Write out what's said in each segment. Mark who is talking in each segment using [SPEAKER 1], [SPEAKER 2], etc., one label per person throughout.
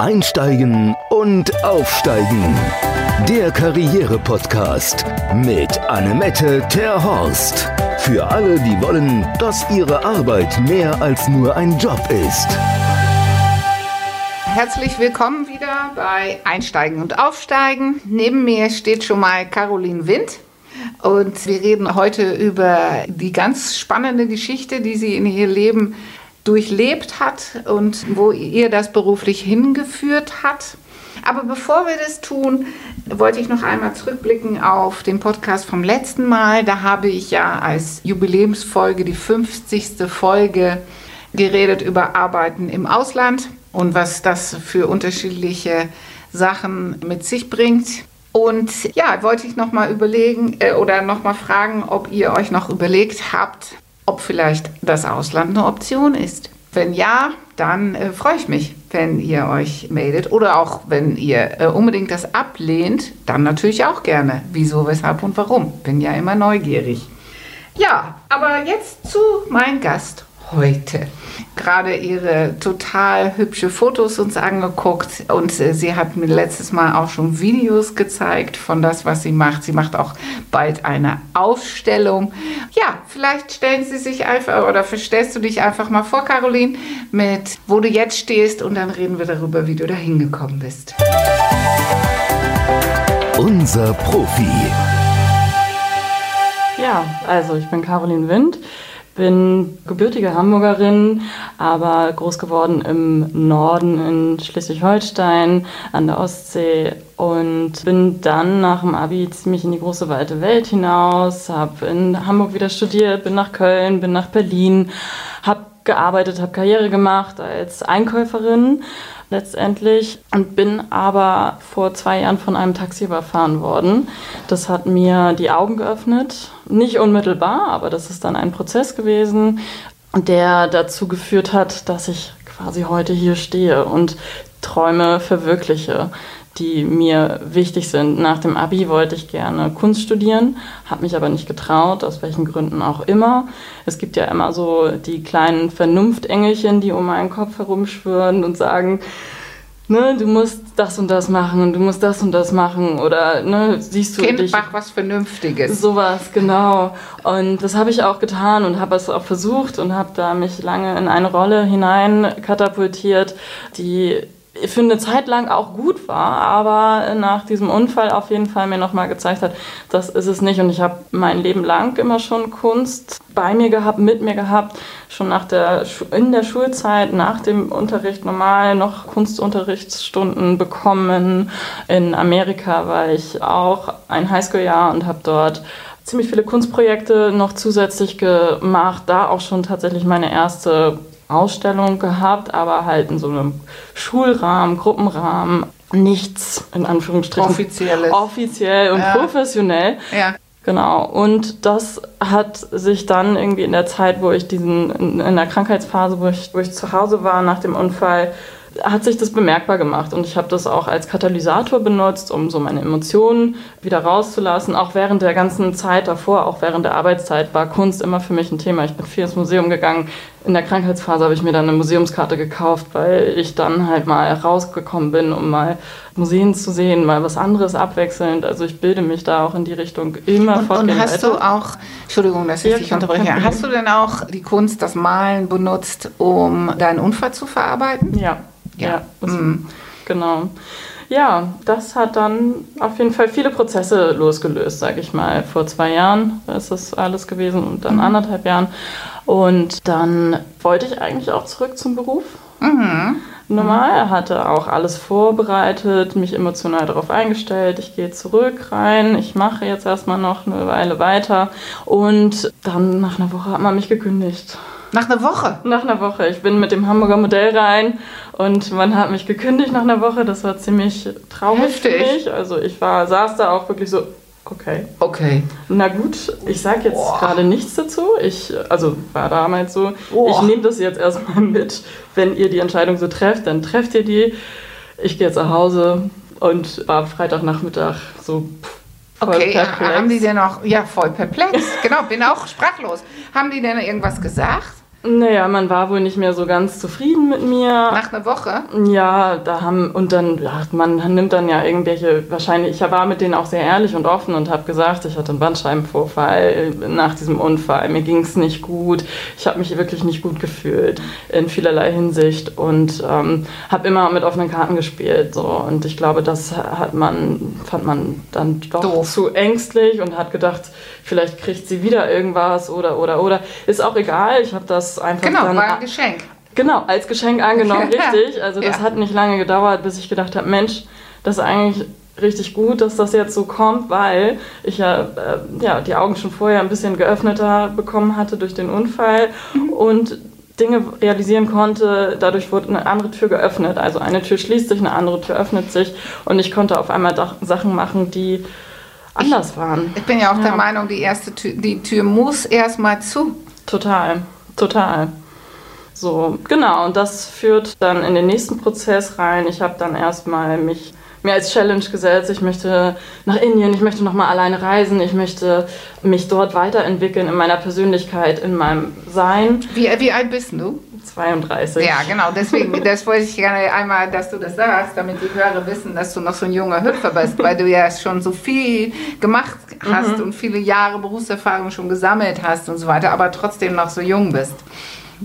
[SPEAKER 1] Einsteigen und Aufsteigen. Der Karriere-Podcast mit Annemette Terhorst. Für alle, die wollen, dass ihre Arbeit mehr als nur ein Job ist.
[SPEAKER 2] Herzlich willkommen wieder bei Einsteigen und Aufsteigen. Neben mir steht schon mal Caroline Wind. Und wir reden heute über die ganz spannende Geschichte, die sie in ihr Leben durchlebt hat und wo ihr das beruflich hingeführt hat. Aber bevor wir das tun, wollte ich noch einmal zurückblicken auf den Podcast vom letzten Mal. Da habe ich ja als Jubiläumsfolge, die 50. Folge, geredet über Arbeiten im Ausland und was das für unterschiedliche Sachen mit sich bringt. Und ja, wollte ich noch mal überlegen äh, oder noch mal fragen, ob ihr euch noch überlegt habt, ob vielleicht das Ausland eine Option ist. Wenn ja, dann äh, freue ich mich, wenn ihr euch meldet. Oder auch wenn ihr äh, unbedingt das ablehnt, dann natürlich auch gerne. Wieso, weshalb und warum. Bin ja immer neugierig. Ja, aber jetzt zu meinem Gast heute. Gerade ihre total hübsche Fotos uns angeguckt und äh, sie hat mir letztes Mal auch schon Videos gezeigt von das, was sie macht. Sie macht auch bald eine Ausstellung. Ja, vielleicht stellen Sie sich einfach oder verstellst du dich einfach mal vor, Caroline, mit wo du jetzt stehst und dann reden wir darüber, wie du da hingekommen bist.
[SPEAKER 1] Unser Profi.
[SPEAKER 3] Ja, also ich bin Caroline Wind bin gebürtige Hamburgerin, aber groß geworden im Norden in Schleswig-Holstein an der Ostsee und bin dann nach dem Abi ziemlich in die große weite Welt hinaus, habe in Hamburg wieder studiert, bin nach Köln, bin nach Berlin, habe gearbeitet, habe Karriere gemacht als Einkäuferin letztendlich und bin aber vor zwei Jahren von einem Taxi überfahren worden. Das hat mir die Augen geöffnet, nicht unmittelbar, aber das ist dann ein Prozess gewesen, der dazu geführt hat, dass ich quasi heute hier stehe und Träume verwirkliche die mir wichtig sind. Nach dem Abi wollte ich gerne Kunst studieren, habe mich aber nicht getraut, aus welchen Gründen auch immer. Es gibt ja immer so die kleinen Vernunftengelchen, die um meinen Kopf herumschwirren und sagen, ne, du musst das und das machen und du musst das und das machen oder ne, siehst du
[SPEAKER 2] kind,
[SPEAKER 3] dich
[SPEAKER 2] mach was Vernünftiges.
[SPEAKER 3] Sowas, genau. Und das habe ich auch getan und habe es auch versucht und habe da mich lange in eine Rolle hinein katapultiert, die für eine Zeit lang auch gut war, aber nach diesem Unfall auf jeden Fall mir nochmal gezeigt hat, das ist es nicht. Und ich habe mein Leben lang immer schon Kunst bei mir gehabt, mit mir gehabt, schon nach der, in der Schulzeit, nach dem Unterricht normal noch Kunstunterrichtsstunden bekommen. In Amerika war ich auch ein Highschool-Jahr und habe dort ziemlich viele Kunstprojekte noch zusätzlich gemacht, da auch schon tatsächlich meine erste Ausstellung gehabt, aber halt in so einem Schulrahmen, Gruppenrahmen, nichts in Anführungsstrichen
[SPEAKER 2] offizielles,
[SPEAKER 3] offiziell und ja. professionell.
[SPEAKER 2] Ja.
[SPEAKER 3] Genau. Und das hat sich dann irgendwie in der Zeit, wo ich diesen in, in der Krankheitsphase, wo ich, wo ich zu Hause war nach dem Unfall, hat sich das bemerkbar gemacht und ich habe das auch als Katalysator benutzt, um so meine Emotionen wieder rauszulassen. Auch während der ganzen Zeit davor, auch während der Arbeitszeit war Kunst immer für mich ein Thema. Ich bin viel ins Museum gegangen. In der Krankheitsphase habe ich mir dann eine Museumskarte gekauft, weil ich dann halt mal rausgekommen bin, um mal Museen zu sehen, mal was anderes abwechselnd. Also ich bilde mich da auch in die Richtung immer
[SPEAKER 2] und, Und hast weiter. du auch, Entschuldigung, dass ich ja, dich unterbreche, hast du denn auch die Kunst, das Malen benutzt, um deinen Unfall zu verarbeiten?
[SPEAKER 3] Ja. Ja, ja mhm. genau. Ja, das hat dann auf jeden Fall viele Prozesse losgelöst, sage ich mal. Vor zwei Jahren ist das alles gewesen und dann mhm. anderthalb Jahren. Und dann wollte ich eigentlich auch zurück zum Beruf. Mhm. Normal, er hatte auch alles vorbereitet, mich emotional darauf eingestellt. Ich gehe zurück rein, ich mache jetzt erstmal noch eine Weile weiter. Und dann nach einer Woche hat man mich gekündigt.
[SPEAKER 2] Nach einer Woche?
[SPEAKER 3] Nach einer Woche. Ich bin mit dem Hamburger Modell rein und man hat mich gekündigt nach einer Woche. Das war ziemlich traurig Heftig. für mich. Also ich war, saß da auch wirklich so, okay.
[SPEAKER 2] Okay.
[SPEAKER 3] Na gut, ich sage jetzt gerade nichts dazu. Ich, also war damals so, Boah. ich nehme das jetzt erstmal mit. Wenn ihr die Entscheidung so trefft, dann trefft ihr die. Ich gehe jetzt nach Hause und war Freitagnachmittag so
[SPEAKER 2] Voll okay, perplex. haben die denn auch, ja, voll perplex, genau, bin auch sprachlos. Haben die denn irgendwas gesagt?
[SPEAKER 3] Naja, man war wohl nicht mehr so ganz zufrieden mit mir.
[SPEAKER 2] Nach einer Woche?
[SPEAKER 3] Ja, da haben, und dann, ja, man nimmt dann ja irgendwelche, wahrscheinlich, ich war mit denen auch sehr ehrlich und offen und habe gesagt, ich hatte einen Bandscheibenvorfall nach diesem Unfall. Mir ging es nicht gut. Ich habe mich wirklich nicht gut gefühlt in vielerlei Hinsicht und ähm, habe immer mit offenen Karten gespielt. So. Und ich glaube, das hat man, fand man dann doch Doof. zu ängstlich und hat gedacht, vielleicht kriegt sie wieder irgendwas oder, oder, oder. Ist auch egal, ich habe das einfach
[SPEAKER 2] genau,
[SPEAKER 3] dann...
[SPEAKER 2] Genau, war ein Geschenk.
[SPEAKER 3] Genau, als Geschenk angenommen, richtig. Also das ja. hat nicht lange gedauert, bis ich gedacht habe, Mensch, das ist eigentlich richtig gut, dass das jetzt so kommt, weil ich ja, äh, ja die Augen schon vorher ein bisschen geöffneter bekommen hatte durch den Unfall mhm. und Dinge realisieren konnte. Dadurch wurde eine andere Tür geöffnet. Also eine Tür schließt sich, eine andere Tür öffnet sich und ich konnte auf einmal Sachen machen, die anders waren.
[SPEAKER 2] Ich bin ja auch ja. der Meinung, die erste Tür, die Tür muss erstmal zu.
[SPEAKER 3] Total. Total. So, genau, und das führt dann in den nächsten Prozess rein. Ich habe dann erstmal mich mir als Challenge gesetzt, ich möchte nach Indien, ich möchte nochmal alleine reisen, ich möchte mich dort weiterentwickeln in meiner Persönlichkeit, in meinem Sein.
[SPEAKER 2] Wie, wie alt bist du?
[SPEAKER 3] 32.
[SPEAKER 2] Ja, genau, deswegen, das wollte ich gerne einmal, dass du das sagst, damit die Hörer wissen, dass du noch so ein junger Hüpfer bist, weil du ja schon so viel gemacht hast mhm. und viele Jahre Berufserfahrung schon gesammelt hast und so weiter, aber trotzdem noch so jung bist.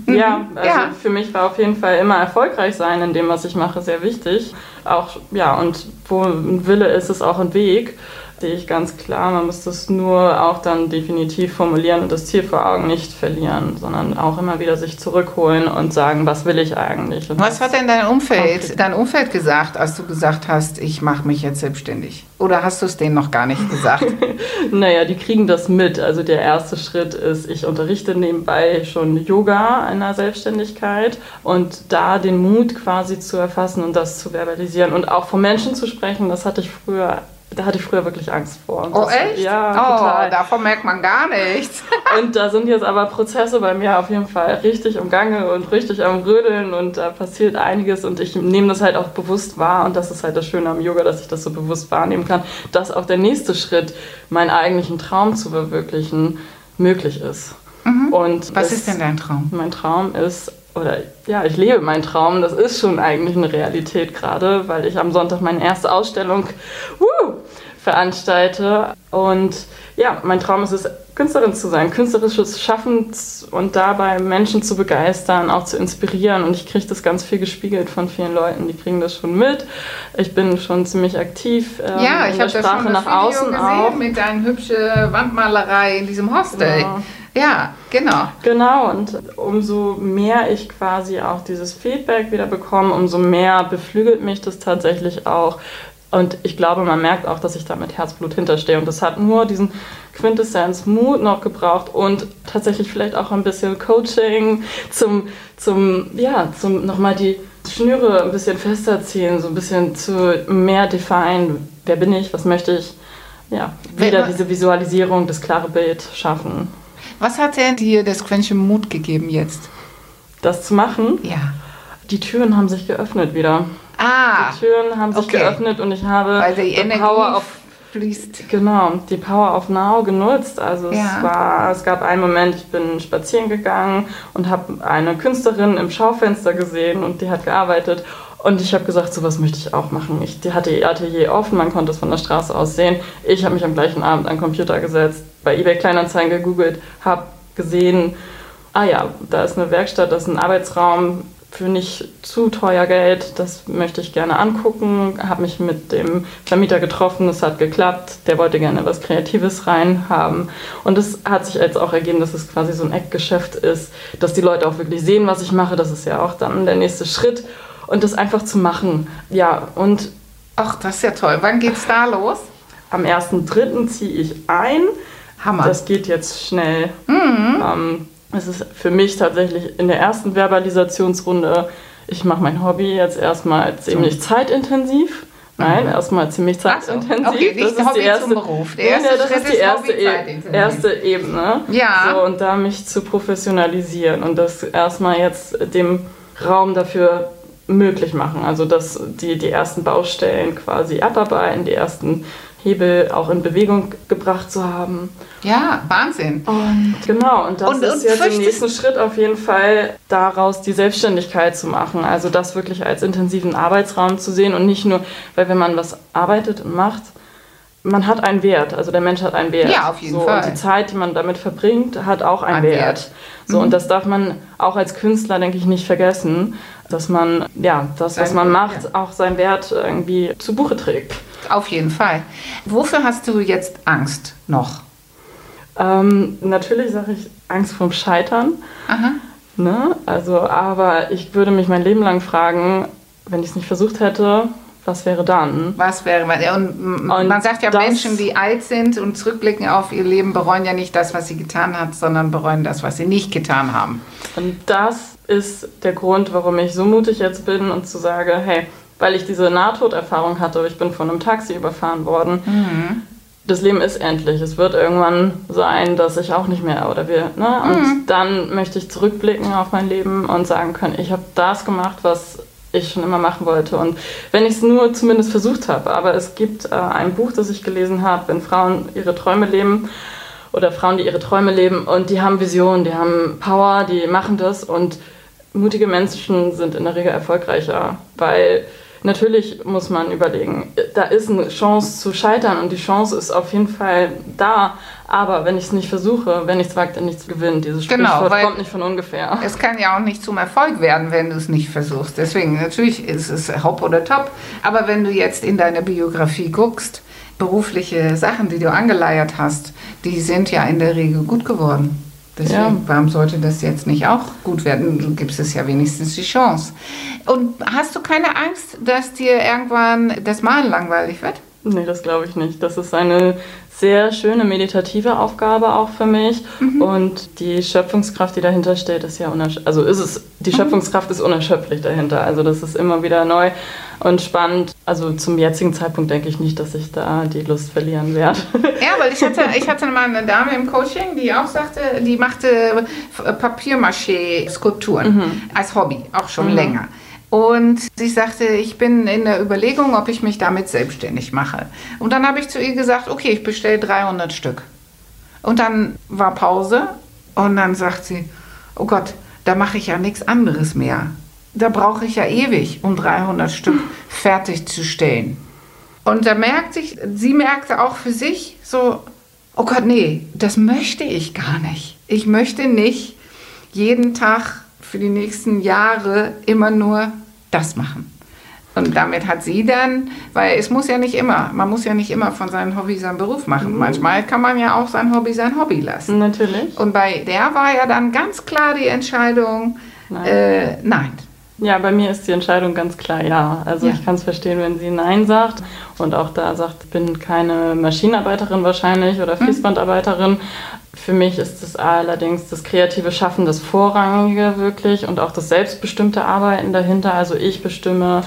[SPEAKER 3] Ja, mhm. also ja. für mich war auf jeden Fall immer erfolgreich sein in dem, was ich mache, sehr wichtig. Auch, ja, und wo ein Wille ist, ist auch ein Weg sehe ich ganz klar. Man muss das nur auch dann definitiv formulieren und das Ziel vor Augen nicht verlieren, sondern auch immer wieder sich zurückholen und sagen, was will ich eigentlich? Und
[SPEAKER 2] was hat denn dein Umfeld, dein Umfeld gesagt, als du gesagt hast, ich mache mich jetzt selbstständig? Oder hast du es denen noch gar nicht gesagt?
[SPEAKER 3] naja, die kriegen das mit. Also der erste Schritt ist, ich unterrichte nebenbei schon Yoga in der Selbstständigkeit und da den Mut quasi zu erfassen und das zu verbalisieren und auch von Menschen zu sprechen, das hatte ich früher da hatte ich früher wirklich Angst vor.
[SPEAKER 2] oh, echt?
[SPEAKER 3] Ja,
[SPEAKER 2] oh, total. davon merkt man gar nichts.
[SPEAKER 3] und da sind jetzt aber Prozesse bei mir auf jeden Fall richtig im Gange und richtig am Rödeln und da passiert einiges und ich nehme das halt auch bewusst wahr und das ist halt das Schöne am Yoga, dass ich das so bewusst wahrnehmen kann, dass auch der nächste Schritt, meinen eigentlichen Traum zu verwirklichen, möglich ist.
[SPEAKER 2] Mhm. Und Was ist denn dein Traum?
[SPEAKER 3] Mein Traum ist oder ja, ich lebe meinen Traum. Das ist schon eigentlich eine Realität gerade, weil ich am Sonntag meine erste Ausstellung woo, veranstalte. Und ja, mein Traum ist es, Künstlerin zu sein, künstlerisches Schaffen und dabei Menschen zu begeistern, auch zu inspirieren. Und ich kriege das ganz viel gespiegelt von vielen Leuten, die kriegen das schon mit. Ich bin schon ziemlich aktiv
[SPEAKER 2] ähm, ja, ich in der Sprache das nach Video außen gesehen auch. mit deiner hübschen Wandmalerei in diesem Hostel. Ja. Ja, genau.
[SPEAKER 3] Genau, und umso mehr ich quasi auch dieses Feedback wieder bekomme, umso mehr beflügelt mich das tatsächlich auch. Und ich glaube, man merkt auch, dass ich da mit Herzblut hinterstehe. Und das hat nur diesen Quintessenz Mut noch gebraucht und tatsächlich vielleicht auch ein bisschen Coaching zum, zum ja, zum nochmal die Schnüre ein bisschen fester ziehen, so ein bisschen zu mehr define, wer bin ich, was möchte ich. Ja, wieder diese Visualisierung, das klare Bild schaffen.
[SPEAKER 2] Was hat denn dir das Quäntchen Mut gegeben jetzt?
[SPEAKER 3] Das zu machen?
[SPEAKER 2] Ja.
[SPEAKER 3] Die Türen haben sich geöffnet wieder.
[SPEAKER 2] Ah.
[SPEAKER 3] Die Türen haben sich okay. geöffnet und ich habe
[SPEAKER 2] Weil die Energie
[SPEAKER 3] Power of fließt. Genau, die Power of Now genutzt. Also ja. es war, es gab einen Moment, ich bin spazieren gegangen und habe eine Künstlerin im Schaufenster gesehen und die hat gearbeitet und ich habe gesagt, sowas möchte ich auch machen. Ich die hatte ihr Atelier offen, man konnte es von der Straße aus sehen. Ich habe mich am gleichen Abend an den Computer gesetzt, bei eBay Kleinanzeigen gegoogelt, habe gesehen, ah ja, da ist eine Werkstatt, das ist ein Arbeitsraum für nicht zu teuer Geld, das möchte ich gerne angucken. Habe mich mit dem Vermieter getroffen, es hat geklappt, der wollte gerne was Kreatives reinhaben. Und es hat sich jetzt auch ergeben, dass es quasi so ein Eckgeschäft ist, dass die Leute auch wirklich sehen, was ich mache. Das ist ja auch dann der nächste Schritt und das einfach zu machen. Ja, und.
[SPEAKER 2] Ach, das ist ja toll. Wann geht's da los?
[SPEAKER 3] Am 1.3. ziehe ich ein.
[SPEAKER 2] Hammer.
[SPEAKER 3] Das geht jetzt schnell.
[SPEAKER 2] Mhm.
[SPEAKER 3] Ähm, es ist für mich tatsächlich in der ersten Verbalisationsrunde, ich mache mein Hobby jetzt erstmal ziemlich zeitintensiv. Nein, mhm. erstmal ziemlich zeitintensiv.
[SPEAKER 2] Okay, das ist Hobby die erste,
[SPEAKER 3] Beruf. Der erste ja, das Schritt ist die erste, e erste Ebene.
[SPEAKER 2] Ja.
[SPEAKER 3] So, und da mich zu professionalisieren und das erstmal jetzt dem Raum dafür möglich machen. Also dass die, die ersten Baustellen quasi abarbeiten, die ersten Hebel auch in Bewegung gebracht zu haben.
[SPEAKER 2] Ja, Wahnsinn.
[SPEAKER 3] Und genau, und das
[SPEAKER 2] Und-
[SPEAKER 3] ist
[SPEAKER 2] und
[SPEAKER 3] jetzt im
[SPEAKER 2] fürchtest-
[SPEAKER 3] nächsten Schritt auf jeden Fall daraus die Selbstständigkeit zu machen. Also das wirklich als intensiven Arbeitsraum zu sehen und nicht nur, weil wenn man was arbeitet und macht, man hat einen Wert, also der Mensch hat einen Wert.
[SPEAKER 2] Ja, auf jeden
[SPEAKER 3] so,
[SPEAKER 2] Fall.
[SPEAKER 3] Und die Zeit, die man damit verbringt, hat auch einen
[SPEAKER 2] Ein
[SPEAKER 3] Wert.
[SPEAKER 2] Wert. Mhm.
[SPEAKER 3] So, und das darf man auch als Künstler, denke ich, nicht vergessen, dass man, ja, das, was man macht,
[SPEAKER 2] ja.
[SPEAKER 3] auch seinen Wert irgendwie zu Buche trägt.
[SPEAKER 2] Auf jeden Fall. Wofür hast du jetzt Angst noch?
[SPEAKER 3] Ähm, natürlich sage ich Angst vorm Scheitern.
[SPEAKER 2] Aha.
[SPEAKER 3] Ne? Also, aber ich würde mich mein Leben lang fragen, wenn ich es nicht versucht hätte, was wäre dann?
[SPEAKER 2] Was wäre? Und,
[SPEAKER 3] Und
[SPEAKER 2] man sagt ja, Menschen, die alt sind und zurückblicken auf ihr Leben, bereuen ja nicht das, was sie getan hat, sondern bereuen das, was sie nicht getan haben.
[SPEAKER 3] Und das ist der Grund, warum ich so mutig jetzt bin und zu sage, hey, weil ich diese Nahtoderfahrung hatte, ich bin von einem Taxi überfahren worden. Das Leben ist endlich. Es wird irgendwann sein, dass ich auch nicht mehr oder wir. Ne? Und dann möchte ich zurückblicken auf mein Leben und sagen können, ich habe das gemacht, was ich schon immer machen wollte. Und wenn ich es nur zumindest versucht habe. Aber es gibt äh, ein Buch, das ich gelesen habe, wenn Frauen ihre Träume leben oder Frauen, die ihre Träume leben und die haben Visionen, die haben Power, die machen das und mutige Menschen sind in der Regel erfolgreicher, weil natürlich muss man überlegen, da ist eine Chance zu scheitern und die Chance ist auf jeden Fall da, aber wenn ich es nicht versuche, wenn nichts wagt, dann nichts gewinnt. Dieses
[SPEAKER 2] Genau,
[SPEAKER 3] Sprichwort kommt nicht von ungefähr.
[SPEAKER 2] Es kann ja auch nicht zum Erfolg werden, wenn du es nicht versuchst. Deswegen, natürlich ist es Hop oder Top. Aber wenn du jetzt in deine Biografie guckst, berufliche Sachen, die du angeleiert hast, die sind ja in der Regel gut geworden. Deswegen,
[SPEAKER 3] Ja.
[SPEAKER 2] warum sollte das jetzt nicht auch gut werden? Du gibst es ja wenigstens die Chance. Und hast du keine Angst, dass dir irgendwann das Malen langweilig wird?
[SPEAKER 3] Nee, das glaube ich nicht. Das ist eine sehr schöne meditative Aufgabe auch für mich.
[SPEAKER 2] Mhm.
[SPEAKER 3] Und die Schöpfungskraft, die dahinter steht, ist ja unerschöpflich. Also ist es, die
[SPEAKER 2] Mhm.
[SPEAKER 3] Schöpfungskraft ist unerschöpflich dahinter. Also das ist immer wieder neu und spannend. Also zum jetzigen Zeitpunkt denke ich nicht, dass ich da die Lust verlieren werde.
[SPEAKER 2] Ja, weil ich hatte, ich hatte mal eine Dame im Coaching, die auch sagte, die machte Papiermaché-Skulpturen als Hobby, auch schon länger. Und sie sagte, ich bin in der Überlegung, ob ich mich damit selbstständig mache. Und dann habe ich zu ihr gesagt, okay, ich bestelle 300 Stück. Und dann war Pause und dann sagt sie, oh Gott, da mache ich ja nichts anderes mehr. Da brauche ich ja ewig, um 300 Stück fertigzustellen. Und da merkte ich, sie merkte auch für sich so, oh Gott, nee, das möchte ich gar nicht. Ich möchte nicht jeden Tag für die nächsten Jahre immer nur das machen. Und damit hat sie dann, weil es muss ja nicht immer, man muss ja nicht immer von seinem Hobby seinen Beruf machen. Manchmal kann man ja auch sein Hobby sein Hobby lassen.
[SPEAKER 3] Natürlich.
[SPEAKER 2] Und bei der war ja dann ganz klar die Entscheidung,
[SPEAKER 3] Nein.
[SPEAKER 2] Äh, nein.
[SPEAKER 3] Ja, bei mir ist die Entscheidung ganz klar ja. Also
[SPEAKER 2] Ja.
[SPEAKER 3] ich kann es verstehen, wenn sie Nein sagt und auch da sagt, ich bin keine Maschinenarbeiterin wahrscheinlich oder Fließbandarbeiterin. Für mich ist es allerdings das kreative Schaffen das Vorrangige wirklich und auch das selbstbestimmte Arbeiten dahinter. Also ich bestimme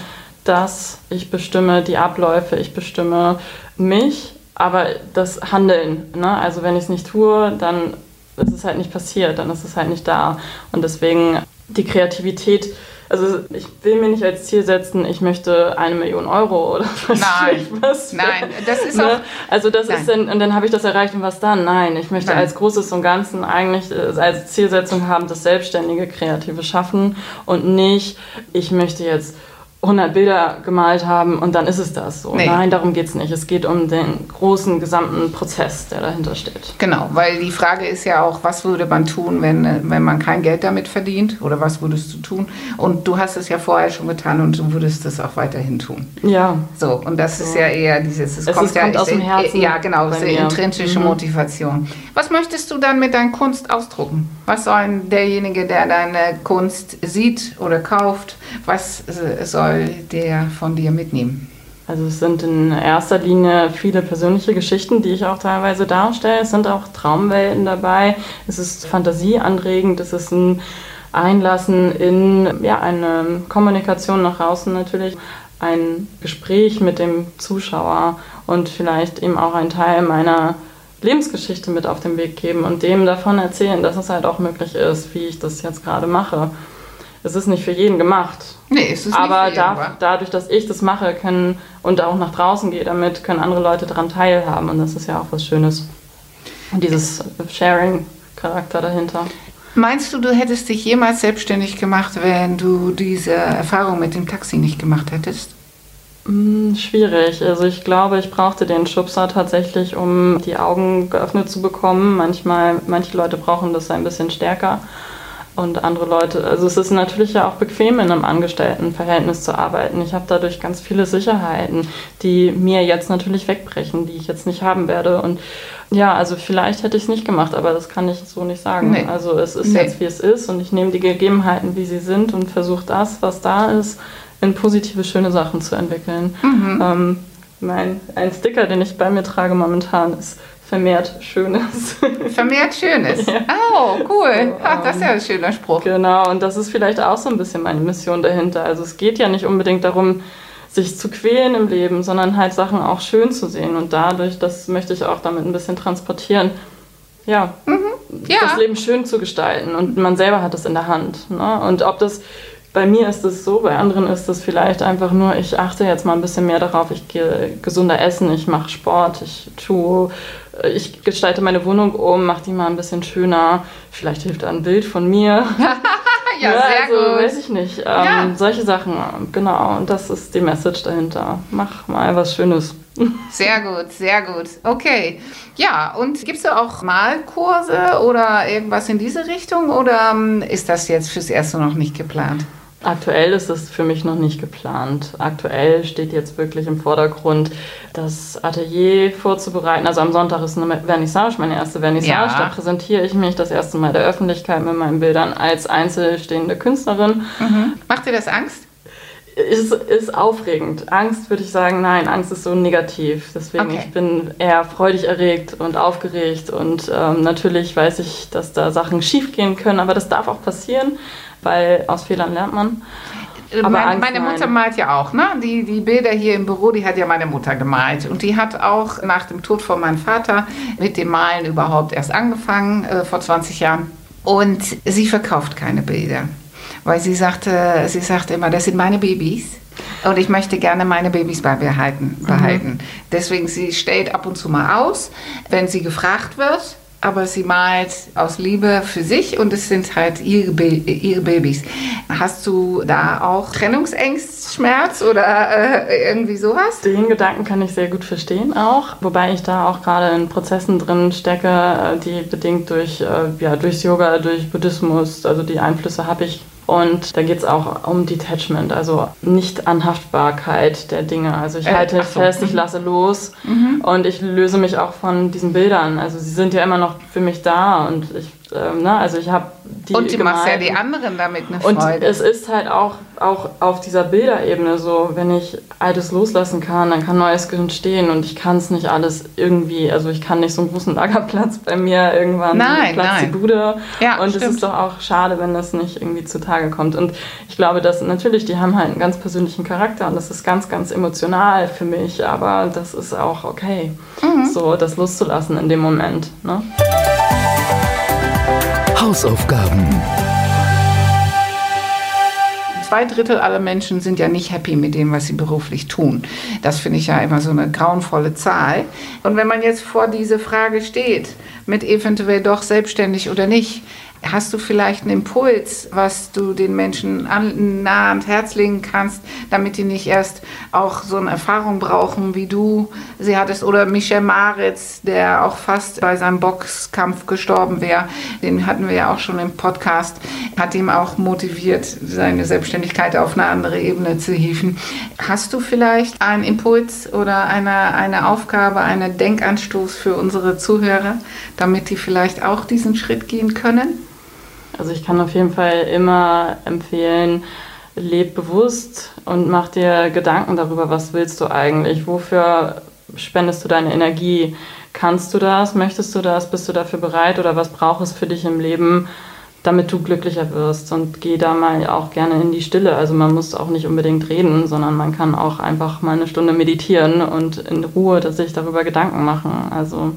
[SPEAKER 3] das, ich bestimme die Abläufe, ich bestimme mich, aber das Handeln. Ne? Also wenn ich es nicht tue, dann ist es halt nicht passiert, dann ist es halt nicht da. Und deswegen die Kreativität, also ich will mir nicht als Ziel setzen, ich möchte eine Million Euro oder was
[SPEAKER 2] Nein.
[SPEAKER 3] was.
[SPEAKER 2] Nein, das ist
[SPEAKER 3] Ne?
[SPEAKER 2] auch.
[SPEAKER 3] Also das
[SPEAKER 2] Nein.
[SPEAKER 3] ist dann, und dann habe ich das erreicht und was dann? Nein, ich möchte
[SPEAKER 2] Nein.
[SPEAKER 3] als Großes und Ganzen eigentlich äh, als Zielsetzung haben, das selbstständige kreative Schaffen und nicht, ich möchte jetzt 100 Bilder gemalt haben und dann ist es das so.
[SPEAKER 2] Nee.
[SPEAKER 3] Nein, darum geht es nicht. Es geht um den großen gesamten Prozess, der dahinter steht.
[SPEAKER 2] Genau, weil die Frage ist ja auch, was würde man tun, wenn, wenn man kein Geld damit verdient? Oder was würdest du tun? Und du hast es ja vorher schon getan und du würdest es auch weiterhin tun.
[SPEAKER 3] Ja,
[SPEAKER 2] So, und das ist ja eher dieses, es,
[SPEAKER 3] Es
[SPEAKER 2] kommt
[SPEAKER 3] ist-
[SPEAKER 2] ja
[SPEAKER 3] kommt aus dem Herzen
[SPEAKER 2] Ja, genau,
[SPEAKER 3] mir.
[SPEAKER 2] intrinsische
[SPEAKER 3] Mhm.
[SPEAKER 2] Motivation. Was möchtest du dann mit deiner Kunst ausdrucken? Was soll derjenige, der deine Kunst sieht oder kauft, was äh, soll der von dir mitnehmen?
[SPEAKER 3] Also es sind in erster Linie viele persönliche Geschichten, die ich auch teilweise darstelle. Es sind auch Traumwelten dabei. Es ist fantasieanregend. Es ist ein Einlassen in ja, eine Kommunikation nach außen natürlich. Ein Gespräch mit dem Zuschauer und vielleicht eben auch ein Teil meiner Lebensgeschichte mit auf den Weg geben und dem davon erzählen, dass es halt auch möglich ist, wie ich das jetzt gerade mache. Es ist nicht für jeden gemacht.
[SPEAKER 2] Nee, es ist
[SPEAKER 3] aber
[SPEAKER 2] nicht für jeden,
[SPEAKER 3] da, dadurch, dass ich das mache können und auch nach draußen gehe damit, können andere Leute daran teilhaben und das ist ja auch was Schönes. Und dieses Sharing-Charakter dahinter.
[SPEAKER 2] Meinst du, du hättest dich jemals selbstständig gemacht, wenn du diese Erfahrung mit dem Taxi nicht gemacht hättest?
[SPEAKER 3] Hm, Schwierig. Also ich glaube, ich brauchte den Schubser tatsächlich, um die Augen geöffnet zu bekommen. Manchmal, manche Leute brauchen das ein bisschen stärker und andere Leute. Also es ist natürlich ja auch bequem, in einem Angestelltenverhältnis zu arbeiten. Ich habe dadurch ganz viele Sicherheiten, die mir jetzt natürlich wegbrechen, die ich jetzt nicht haben werde. Und ja, also vielleicht hätte ich es nicht gemacht, aber das kann ich so nicht sagen.
[SPEAKER 2] Nee.
[SPEAKER 3] Also es ist
[SPEAKER 2] Nee.
[SPEAKER 3] jetzt, wie es ist und ich nehme die Gegebenheiten, wie sie sind und versuche das, was da ist, in positive, schöne Sachen zu entwickeln.
[SPEAKER 2] Mhm.
[SPEAKER 3] Ähm, mein, ein Sticker, den ich bei mir trage momentan, ist vermehrt Schönes.
[SPEAKER 2] Vermehrt Schönes.
[SPEAKER 3] Ja.
[SPEAKER 2] Oh, cool.
[SPEAKER 3] So,
[SPEAKER 2] Ach, das ist ja ein schöner Spruch.
[SPEAKER 3] genau, und das ist vielleicht auch so ein bisschen meine Mission dahinter. Also es geht ja nicht unbedingt darum, sich zu quälen im Leben, sondern halt Sachen auch schön zu sehen. Und dadurch, das möchte ich auch damit ein bisschen transportieren, ja,
[SPEAKER 2] Ja.
[SPEAKER 3] das Leben schön zu gestalten. Und man selber hat es in der Hand. Ne? Und ob das bei mir ist es so, bei anderen ist es vielleicht einfach nur, ich achte jetzt mal ein bisschen mehr darauf, ich gehe gesunder essen, ich mache Sport, ich tue, ich gestalte meine Wohnung um, mache die mal ein bisschen schöner. Vielleicht hilft ein Bild von mir.
[SPEAKER 2] Ja, sehr
[SPEAKER 3] also,
[SPEAKER 2] gut.
[SPEAKER 3] weiß ich nicht. Ähm,
[SPEAKER 2] Ja.
[SPEAKER 3] Solche Sachen, genau. Und das ist die Message dahinter. Mach mal was Schönes.
[SPEAKER 2] Sehr gut, sehr gut. Okay. Ja, und gibst du auch Malkurse oder irgendwas in diese Richtung oder ähm, ist das jetzt fürs Erste noch nicht geplant?
[SPEAKER 3] Aktuell ist es für mich noch nicht geplant. Aktuell steht jetzt wirklich im Vordergrund, das Atelier vorzubereiten. Also am Sonntag ist eine Vernissage, meine erste Vernissage.
[SPEAKER 2] Ja.
[SPEAKER 3] Da präsentiere ich mich das erste Mal der Öffentlichkeit mit meinen Bildern als einzelstehende Künstlerin.
[SPEAKER 2] Macht dir das Angst?
[SPEAKER 3] Ist, ist aufregend. Angst würde ich sagen, nein, Angst ist so negativ. Deswegen,
[SPEAKER 2] Okay.
[SPEAKER 3] ich bin eher freudig erregt und aufgeregt. Und ähm, natürlich weiß ich, dass da Sachen schief gehen können, aber das darf auch passieren, weil aus Fehlern lernt man. Aber
[SPEAKER 2] Mein,
[SPEAKER 3] Angst,
[SPEAKER 2] meine Mutter malt ja auch, ne? Die, die Bilder hier im Büro, die hat ja meine Mutter gemalt. Und die hat auch nach dem Tod von meinem Vater mit dem Malen überhaupt erst angefangen, äh, vor 20 Jahren. Und sie verkauft keine Bilder. Weil sie sagte, sie sagte immer, das sind meine Babys. Und ich möchte gerne meine Babys bei mir halten, behalten. Deswegen, sie stellt ab und zu mal aus, wenn sie gefragt wird. Aber sie malt aus Liebe für sich und es sind halt ihre, Ba- ihre Babys. Hast du da auch Trennungsängst, Schmerz oder äh, irgendwie sowas?
[SPEAKER 3] Den Gedanken kann ich sehr gut verstehen auch, wobei ich da auch gerade in Prozessen drin stecke, äh, die bedingt durch, äh, ja, durchs Yoga, durch Buddhismus, also die Einflüsse habe ich. Und da geht es auch um Detachment, also Nicht-Anhaftbarkeit der Dinge. Also ich
[SPEAKER 2] Äh,
[SPEAKER 3] halte
[SPEAKER 2] ach so,
[SPEAKER 3] fest, ich
[SPEAKER 2] mhm.
[SPEAKER 3] lasse los und ich löse mich auch von diesen Bildern. Also sie sind ja immer noch für mich da und ich, ähm, ne, also ich habe die
[SPEAKER 2] und du machst ja
[SPEAKER 3] gemalt.
[SPEAKER 2] die anderen damit eine
[SPEAKER 3] Und
[SPEAKER 2] Freude.
[SPEAKER 3] es ist halt auch, auch auf dieser Bilderebene so, wenn ich Altes loslassen kann, dann kann Neues entstehen und ich kann es nicht alles irgendwie, also ich kann nicht so einen großen Lagerplatz bei mir irgendwann
[SPEAKER 2] Nein,
[SPEAKER 3] Platz
[SPEAKER 2] nein.
[SPEAKER 3] die Bude.
[SPEAKER 2] Ja,
[SPEAKER 3] und es
[SPEAKER 2] stimmt.
[SPEAKER 3] ist doch auch schade, wenn das nicht irgendwie zutage kommt. Und ich glaube, dass natürlich, die haben halt einen ganz persönlichen Charakter und das ist ganz, ganz emotional für mich, aber das ist auch okay,
[SPEAKER 2] Mhm.
[SPEAKER 3] so das loszulassen in dem Moment. Ne?
[SPEAKER 1] Hausaufgaben.
[SPEAKER 2] Zwei Drittel aller Menschen sind ja nicht happy mit dem, was sie beruflich tun. Das finde ich ja immer so eine grauenvolle Zahl. Und wenn man jetzt vor diese Frage steht, mit eventuell doch selbstständig oder nicht, hast du vielleicht einen Impuls, was du den Menschen an, nah ans Herz legen kannst, damit die nicht erst auch so eine Erfahrung brauchen, wie du sie hattest, oder Michel Maritz, der auch fast bei seinem Boxkampf gestorben wäre, den hatten wir ja auch schon im Podcast, hat ihm auch motiviert, seine Selbstständigkeit auf eine andere Ebene zu hieven. Hast du vielleicht einen Impuls oder eine, eine Aufgabe, einen Denkanstoß für unsere Zuhörer, damit die vielleicht auch diesen Schritt gehen können?
[SPEAKER 3] Also ich kann auf jeden Fall immer empfehlen, leb bewusst und mach dir Gedanken darüber, was willst du eigentlich, wofür spendest du deine Energie, kannst du das, möchtest du das, bist du dafür bereit? Oder was braucht es für dich im Leben, damit du glücklicher wirst? Und geh da mal auch gerne in die Stille. Also man muss auch nicht unbedingt reden, sondern man kann auch einfach mal eine Stunde meditieren und in Ruhe sich darüber Gedanken machen. Also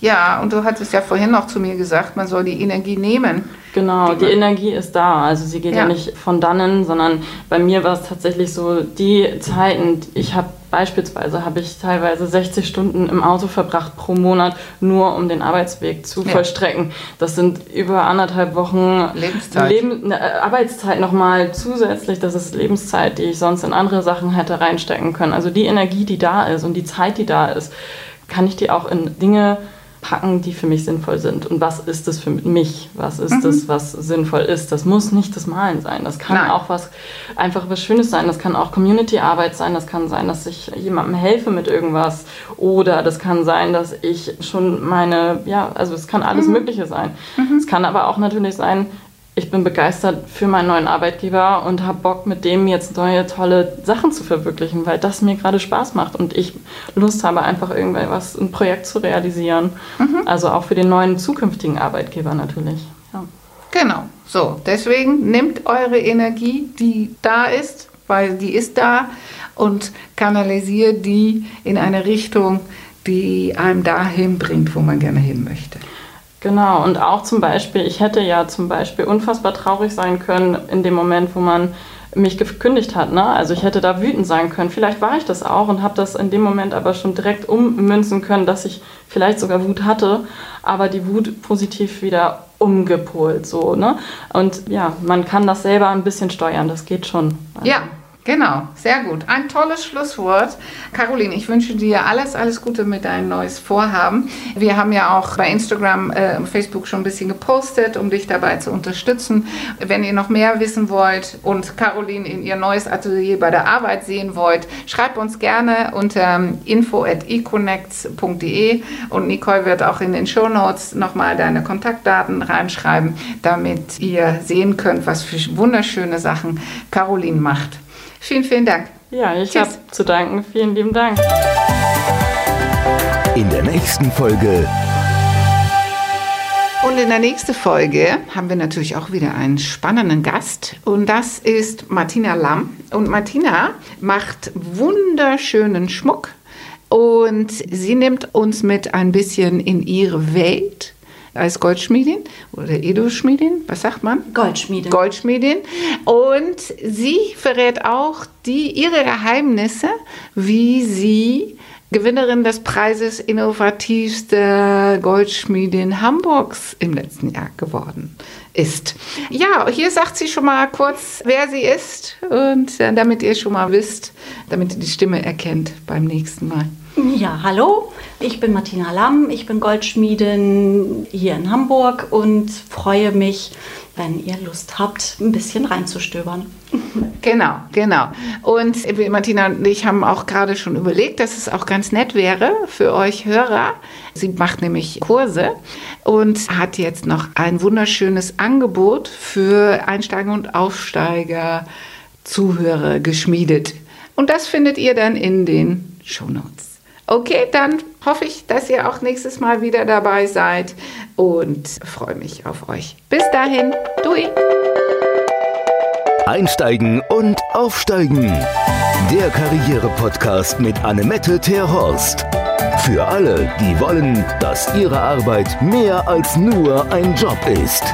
[SPEAKER 2] Ja, und du hattest ja vorhin noch zu mir gesagt, man soll die Energie nehmen.
[SPEAKER 3] Genau, die Energie ist da. Also sie geht ja, ja nicht von dannen, sondern bei mir war es tatsächlich so, die Zeiten, ich habe beispielsweise, habe ich teilweise 60 Stunden im Auto verbracht pro Monat, nur um den Arbeitsweg zu ja. vollstrecken. Das sind über anderthalb Wochen
[SPEAKER 2] Lebenszeit.
[SPEAKER 3] Leben, äh, Arbeitszeit nochmal zusätzlich. Das ist Lebenszeit, die ich sonst in andere Sachen hätte reinstecken können. Also die Energie, die da ist und die Zeit, die da ist, kann ich die auch in Dinge packen, die für mich sinnvoll sind. Und was ist das für mich? Was ist mhm. das, was sinnvoll ist? Das muss nicht das Malen sein. Das kann Nein. auch was einfach was Schönes sein. Das kann auch Community-Arbeit sein. Das kann sein, dass ich jemandem helfe mit irgendwas. Oder das kann sein, dass ich schon meine, ja, also es kann alles mhm. Mögliche sein. Mhm. Es kann aber auch natürlich sein, ich bin begeistert für meinen neuen Arbeitgeber und habe Bock, mit dem jetzt neue tolle Sachen zu verwirklichen, weil das mir gerade Spaß macht und ich Lust habe, einfach irgendwas, ein Projekt zu realisieren. Mhm. Also auch für den neuen zukünftigen Arbeitgeber natürlich. Ja.
[SPEAKER 2] Genau, so. Deswegen nehmt eure Energie, die da ist, weil die ist da und kanalisiert die in eine Richtung, die einem dahin bringt, wo man gerne hin möchte.
[SPEAKER 3] Genau, und auch zum Beispiel, ich hätte ja zum Beispiel unfassbar traurig sein können in dem Moment, wo man mich gekündigt hat. Ne? Also ich hätte da wütend sein können. Vielleicht war ich das auch und habe das in dem Moment aber schon direkt ummünzen können, dass ich vielleicht sogar Wut hatte, aber die Wut positiv wieder umgepolt. So, ne? Und ja, man kann das selber ein bisschen steuern, das geht schon.
[SPEAKER 2] Ja, Genau, sehr gut. Ein tolles Schlusswort. Caroline, ich wünsche dir alles, alles Gute mit deinem neues Vorhaben. Wir haben ja auch bei Instagram äh, und Facebook schon ein bisschen gepostet, um dich dabei zu unterstützen. Wenn ihr noch mehr wissen wollt und Caroline in ihr neues Atelier bei der Arbeit sehen wollt, schreibt uns gerne unter info.econnects.de und Nicole wird auch in den Show Notes nochmal deine Kontaktdaten reinschreiben, damit ihr sehen könnt, was für wunderschöne Sachen Caroline macht. Vielen, vielen Dank.
[SPEAKER 3] Ja, ich habe zu danken. Vielen lieben Dank.
[SPEAKER 1] In der nächsten Folge.
[SPEAKER 2] Und in der nächsten Folge haben wir natürlich auch wieder einen spannenden Gast und das ist Martina Lamm. Und Martina macht wunderschönen Schmuck und sie nimmt uns mit ein bisschen in ihre Welt als Goldschmiedin oder Edelschmiedin, was sagt man?
[SPEAKER 4] Goldschmiedin.
[SPEAKER 2] Goldschmiedin. Und sie verrät auch die, ihre Geheimnisse, wie sie Gewinnerin des Preises Innovativste Goldschmiedin Hamburgs im letzten Jahr geworden ist. Ja, hier sagt sie schon mal kurz, wer sie ist und äh, damit ihr schon mal wisst, damit ihr die Stimme erkennt beim nächsten Mal.
[SPEAKER 4] Ja, hallo, ich bin Martina Lamm, ich bin Goldschmiedin hier in Hamburg und freue mich, wenn ihr Lust habt, ein bisschen reinzustöbern.
[SPEAKER 2] Genau, genau. Und Martina und ich haben auch gerade schon überlegt, dass es auch ganz nett wäre für euch Hörer. Sie macht nämlich Kurse und hat jetzt noch ein wunderschönes Angebot für Einsteiger und Aufsteiger, Zuhörer geschmiedet. Und das findet ihr dann in den Shownotes. Okay, dann hoffe ich, dass ihr auch nächstes Mal wieder dabei seid und freue mich auf euch. Bis dahin, Dui!
[SPEAKER 1] Einsteigen und Aufsteigen. Der Karriere-Podcast mit Annemette Terhorst. Für alle, die wollen, dass ihre Arbeit mehr als nur ein Job ist.